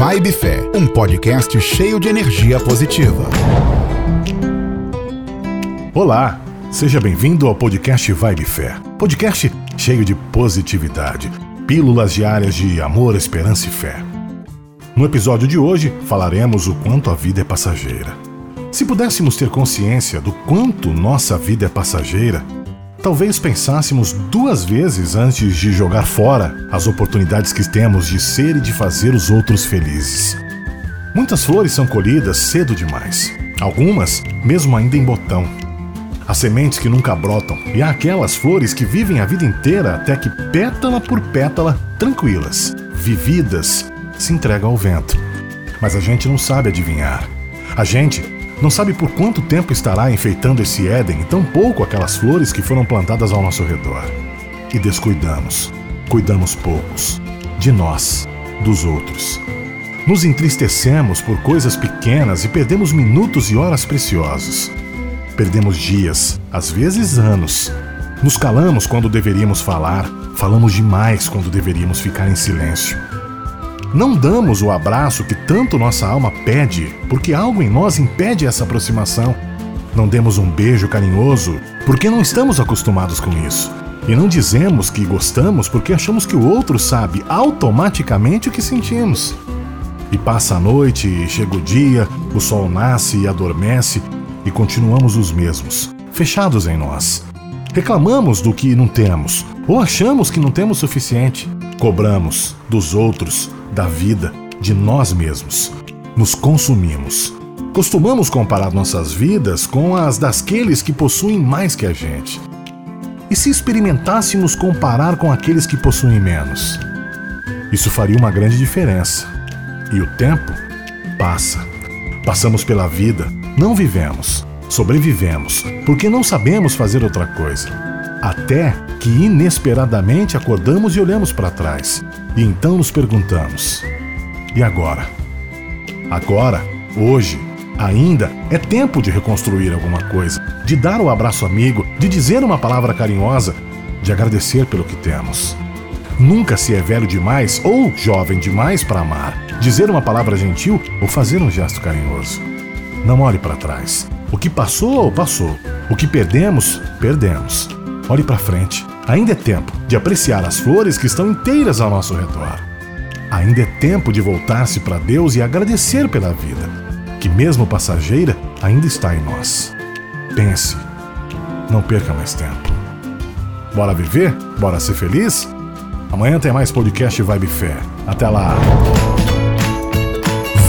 Vibe Fé, um podcast cheio de energia positiva. Olá, seja bem-vindo ao podcast Vibe Fé. Podcast cheio de positividade, pílulas diárias de amor, esperança e fé. No episódio de hoje, falaremos o quanto a vida é passageira. Se pudéssemos ter consciência do quanto nossa vida é passageira, talvez pensássemos duas vezes antes de jogar fora as oportunidades que temos de ser e de fazer os outros felizes. Muitas flores são colhidas cedo demais, algumas mesmo ainda em botão. Há sementes que nunca brotam e há aquelas flores que vivem a vida inteira até que, pétala por pétala, tranquilas, vividas, se entregam ao vento. Mas a gente não sabe adivinhar. A gente não sabe por quanto tempo estará enfeitando esse Éden e tão pouco aquelas flores que foram plantadas ao nosso redor. E descuidamos, cuidamos poucos, de nós, dos outros. Nos entristecemos por coisas pequenas e perdemos minutos e horas preciosos. Perdemos dias, às vezes anos. Nos calamos quando deveríamos falar, falamos demais quando deveríamos ficar em silêncio. Não damos o abraço que tanto nossa alma pede, porque algo em nós impede essa aproximação. Não demos um beijo carinhoso, porque não estamos acostumados com isso. E não dizemos que gostamos porque achamos que o outro sabe automaticamente o que sentimos. E passa a noite, e chega o dia, o sol nasce e adormece, e continuamos os mesmos, fechados em nós. Reclamamos do que não temos, ou achamos que não temos suficiente. Cobramos dos outros da vida, de nós mesmos. Nos consumimos. Costumamos comparar nossas vidas com as daqueles que possuem mais que a gente. E se experimentássemos comparar com aqueles que possuem menos? Isso faria uma grande diferença. E o tempo passa. Passamos pela vida, não vivemos, sobrevivemos, porque não sabemos fazer outra coisa. Até que inesperadamente acordamos e olhamos para trás. E então nos perguntamos: e agora? Agora, hoje, ainda é tempo de reconstruir alguma coisa, de dar o um abraço amigo, de dizer uma palavra carinhosa, de agradecer pelo que temos. Nunca se é velho demais ou jovem demais para amar, dizer uma palavra gentil ou fazer um gesto carinhoso. Não olhe para trás. O que passou, passou. O que perdemos, perdemos. Olhe para frente. Ainda é tempo de apreciar as flores que estão inteiras ao nosso redor. Ainda é tempo de voltar-se para Deus e agradecer pela vida, que, mesmo passageira, ainda está em nós. Pense, não perca mais tempo. Bora viver? Bora ser feliz? Amanhã tem mais podcast Vibe Fé. Até lá!